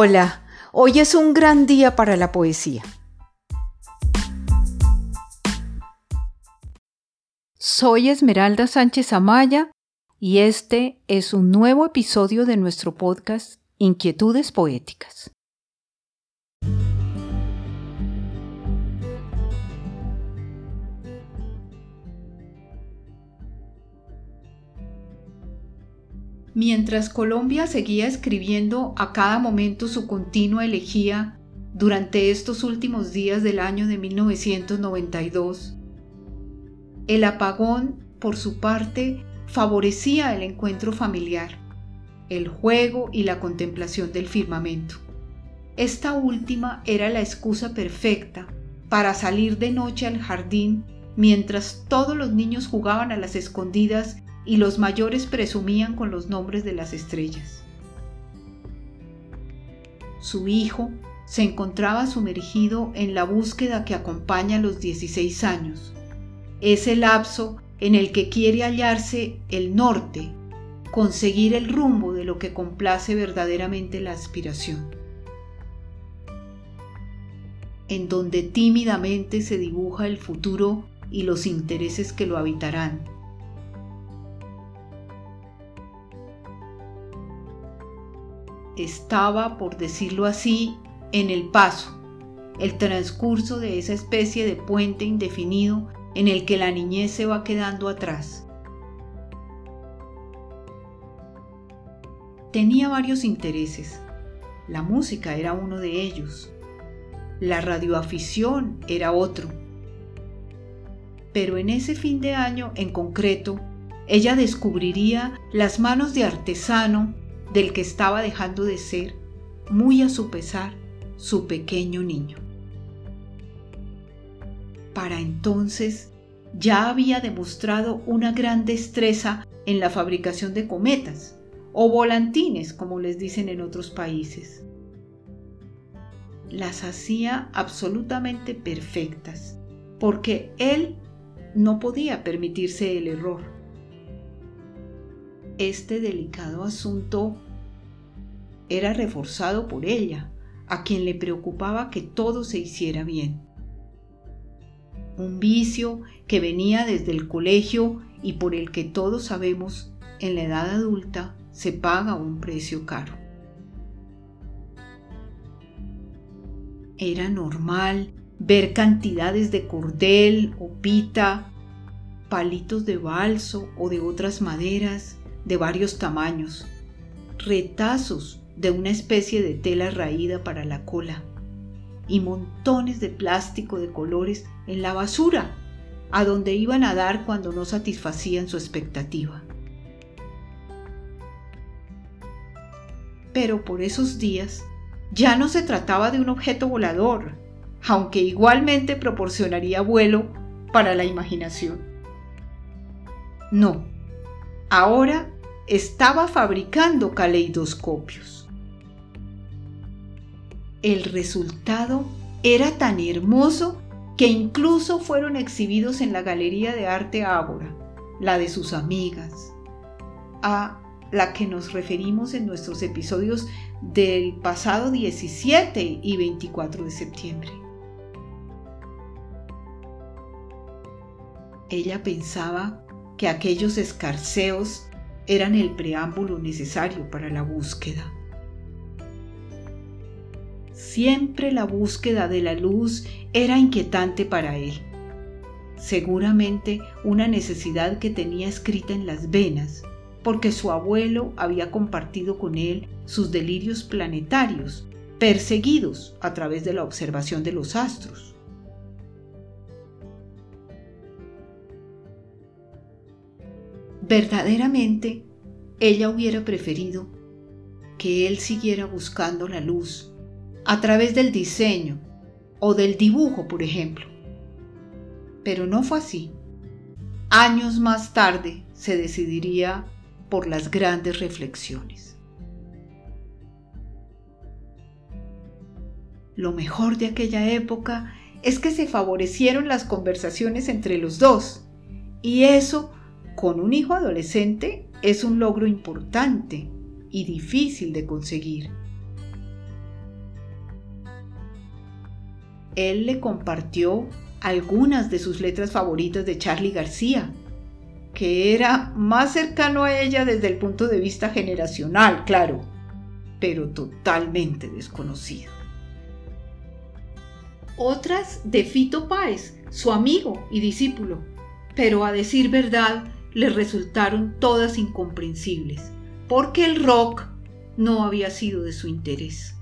Hola, hoy es un gran día para la poesía. Soy Esmeralda Sánchez Amaya y este es un nuevo episodio de nuestro podcast Inquietudes Poéticas. Mientras Colombia seguía escribiendo a cada momento su continua elegía durante estos últimos días del año de 1992, el apagón, por su parte, favorecía el encuentro familiar, el juego y la contemplación del firmamento. Esta última era la excusa perfecta para salir de noche al jardín mientras todos los niños jugaban a las escondidas y los mayores presumían con los nombres de las estrellas. Su hijo se encontraba sumergido en la búsqueda que acompaña a los 16 años, ese lapso en el que quiere hallarse el norte, conseguir el rumbo de lo que complace verdaderamente la aspiración, en donde tímidamente se dibuja el futuro y los intereses que lo habitarán estaba, por decirlo así, en el paso, el transcurso de esa especie de puente indefinido en el que la niñez se va quedando atrás. Tenía varios intereses. La música era uno de ellos. La radioafición era otro. Pero en ese fin de año en concreto, ella descubriría las manos de artesano del que estaba dejando de ser, muy a su pesar, su pequeño niño. Para entonces ya había demostrado una gran destreza en la fabricación de cometas, o volantines, como les dicen en otros países. Las hacía absolutamente perfectas, porque él no podía permitirse el error este delicado asunto era reforzado por ella, a quien le preocupaba que todo se hiciera bien. Un vicio que venía desde el colegio y por el que todos sabemos en la edad adulta se paga un precio caro. Era normal ver cantidades de cordel o pita, palitos de balso o de otras maderas, de varios tamaños, retazos de una especie de tela raída para la cola y montones de plástico de colores en la basura, a donde iban a dar cuando no satisfacían su expectativa. Pero por esos días ya no se trataba de un objeto volador, aunque igualmente proporcionaría vuelo para la imaginación. No, ahora estaba fabricando caleidoscopios. El resultado era tan hermoso que incluso fueron exhibidos en la Galería de Arte Ágora, la de sus amigas, a la que nos referimos en nuestros episodios del pasado 17 y 24 de septiembre. Ella pensaba que aquellos escarceos eran el preámbulo necesario para la búsqueda. Siempre la búsqueda de la luz era inquietante para él. Seguramente una necesidad que tenía escrita en las venas, porque su abuelo había compartido con él sus delirios planetarios, perseguidos a través de la observación de los astros. Verdaderamente, ella hubiera preferido que él siguiera buscando la luz a través del diseño o del dibujo, por ejemplo. Pero no fue así. Años más tarde se decidiría por las grandes reflexiones. Lo mejor de aquella época es que se favorecieron las conversaciones entre los dos, y eso con un hijo adolescente es un logro importante y difícil de conseguir. él le compartió algunas de sus letras favoritas de Charlie García, que era más cercano a ella desde el punto de vista generacional, claro, pero totalmente desconocido. Otras de Fito Páez, su amigo y discípulo, pero a decir verdad le resultaron todas incomprensibles, porque el rock no había sido de su interés.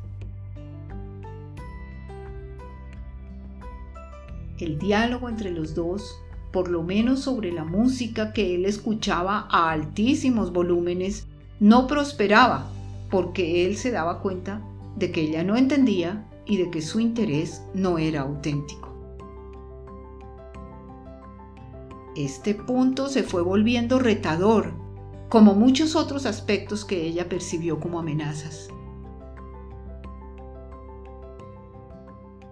El diálogo entre los dos, por lo menos sobre la música que él escuchaba a altísimos volúmenes, no prosperaba, porque él se daba cuenta de que ella no entendía y de que su interés no era auténtico. Este punto se fue volviendo retador, como muchos otros aspectos que ella percibió como amenazas.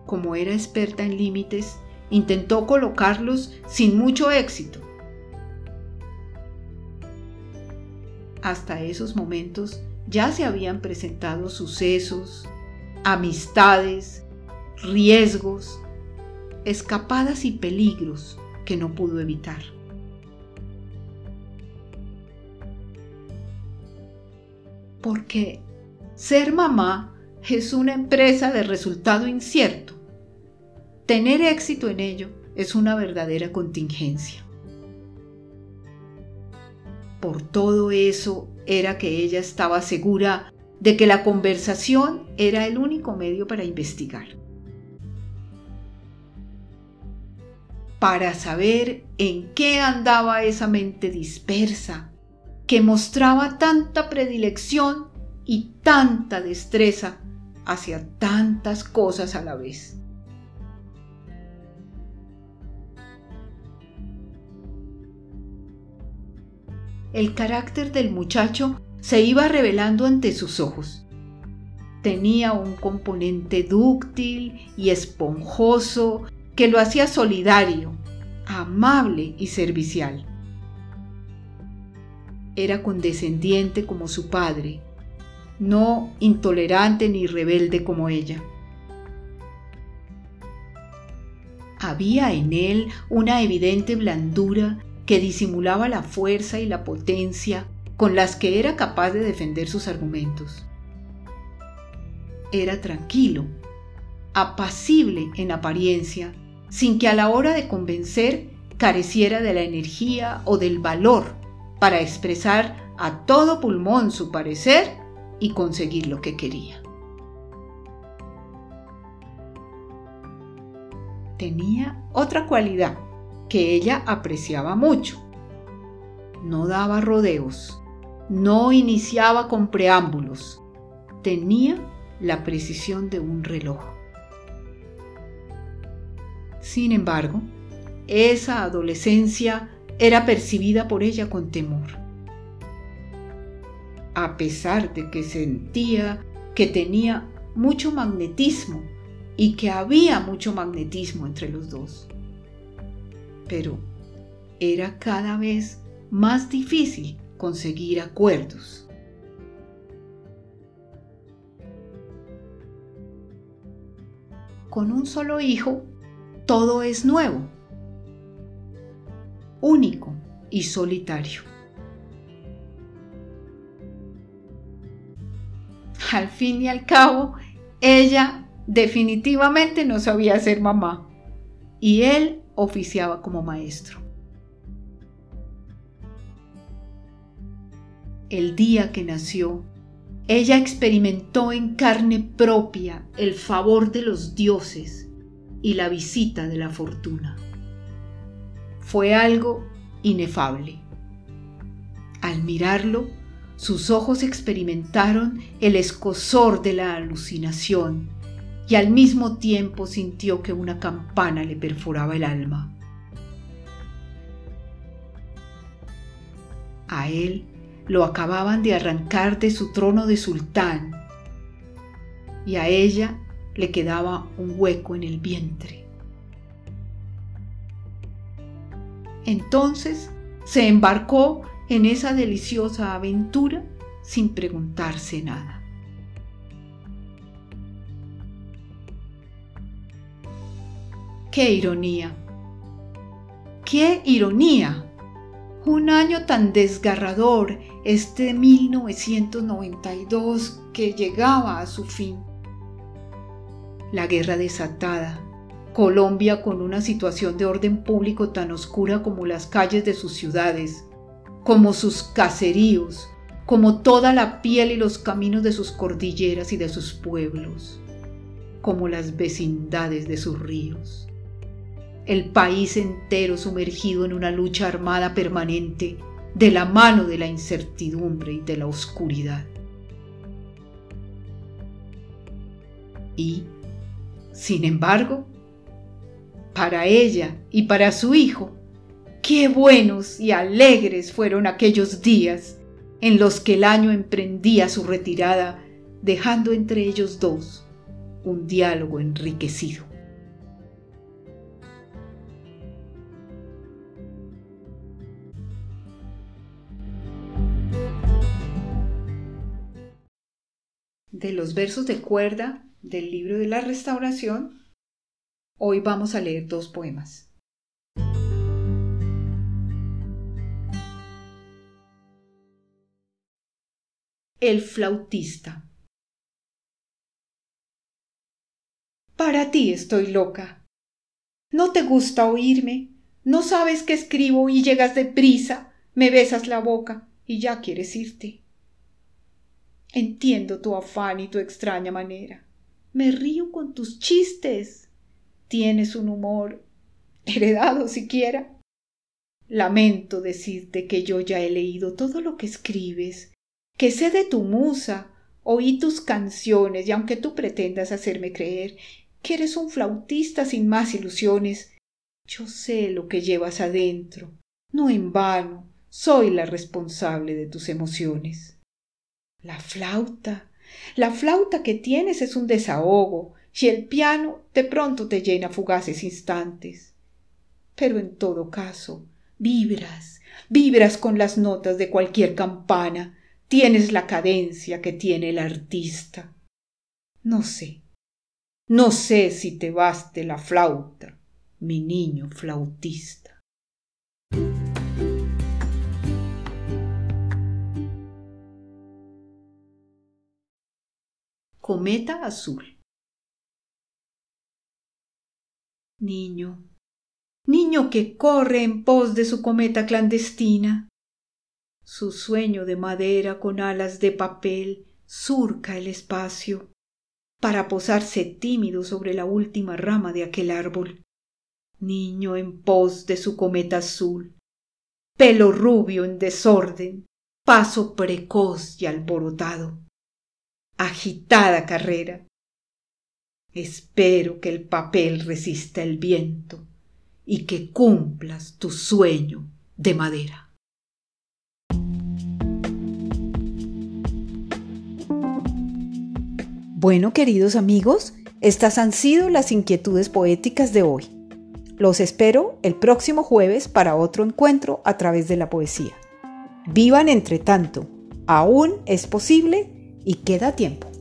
Como era experta en límites, intentó colocarlos sin mucho éxito. Hasta esos momentos ya se habían presentado sucesos, amistades, riesgos, escapadas y peligros que no pudo evitar. Porque ser mamá es una empresa de resultado incierto. Tener éxito en ello es una verdadera contingencia. Por todo eso era que ella estaba segura de que la conversación era el único medio para investigar. Para saber en qué andaba esa mente dispersa, que mostraba tanta predilección y tanta destreza hacia tantas cosas a la vez. el carácter del muchacho se iba revelando ante sus ojos. Tenía un componente dúctil y esponjoso que lo hacía solidario, amable y servicial. Era condescendiente como su padre, no intolerante ni rebelde como ella. Había en él una evidente blandura que disimulaba la fuerza y la potencia con las que era capaz de defender sus argumentos. Era tranquilo, apacible en apariencia, sin que a la hora de convencer careciera de la energía o del valor para expresar a todo pulmón su parecer y conseguir lo que quería. Tenía otra cualidad que ella apreciaba mucho. No daba rodeos, no iniciaba con preámbulos, tenía la precisión de un reloj. Sin embargo, esa adolescencia era percibida por ella con temor. A pesar de que sentía que tenía mucho magnetismo y que había mucho magnetismo entre los dos pero era cada vez más difícil conseguir acuerdos. Con un solo hijo, todo es nuevo, único y solitario. Al fin y al cabo, ella definitivamente no sabía ser mamá y él oficiaba como maestro. El día que nació, ella experimentó en carne propia el favor de los dioses y la visita de la fortuna. Fue algo inefable. Al mirarlo, sus ojos experimentaron el escosor de la alucinación y al mismo tiempo sintió que una campana le perforaba el alma. A él lo acababan de arrancar de su trono de sultán y a ella le quedaba un hueco en el vientre. Entonces se embarcó en esa deliciosa aventura sin preguntarse nada. ¡Qué ironía! ¡Qué ironía! Un año tan desgarrador, este 1992 que llegaba a su fin. La guerra desatada, Colombia con una situación de orden público tan oscura como las calles de sus ciudades, como sus caseríos, como toda la piel y los caminos de sus cordilleras y de sus pueblos, como las vecindades de sus ríos el país entero sumergido en una lucha armada permanente de la mano de la incertidumbre y de la oscuridad. Y, sin embargo, para ella y para su hijo, qué buenos y alegres fueron aquellos días en los que el año emprendía su retirada, dejando entre ellos dos un diálogo enriquecido. de los versos de cuerda del libro de la restauración, hoy vamos a leer dos poemas. El flautista. Para ti estoy loca. No te gusta oírme, no sabes que escribo y llegas deprisa, me besas la boca y ya quieres irte. Entiendo tu afán y tu extraña manera. Me río con tus chistes. Tienes un humor heredado siquiera. Lamento decirte que yo ya he leído todo lo que escribes, que sé de tu musa, oí tus canciones y aunque tú pretendas hacerme creer que eres un flautista sin más ilusiones, yo sé lo que llevas adentro. No en vano soy la responsable de tus emociones. La flauta. La flauta que tienes es un desahogo, y el piano de pronto te llena fugaces instantes. Pero en todo caso, vibras, vibras con las notas de cualquier campana, tienes la cadencia que tiene el artista. No sé, no sé si te baste la flauta, mi niño flautista. Cometa azul. Niño, niño que corre en pos de su cometa clandestina. Su sueño de madera con alas de papel surca el espacio para posarse tímido sobre la última rama de aquel árbol. Niño en pos de su cometa azul, pelo rubio en desorden, paso precoz y alborotado agitada carrera. Espero que el papel resista el viento y que cumplas tu sueño de madera. Bueno, queridos amigos, estas han sido las inquietudes poéticas de hoy. Los espero el próximo jueves para otro encuentro a través de la poesía. Vivan entre tanto, aún es posible y queda tiempo.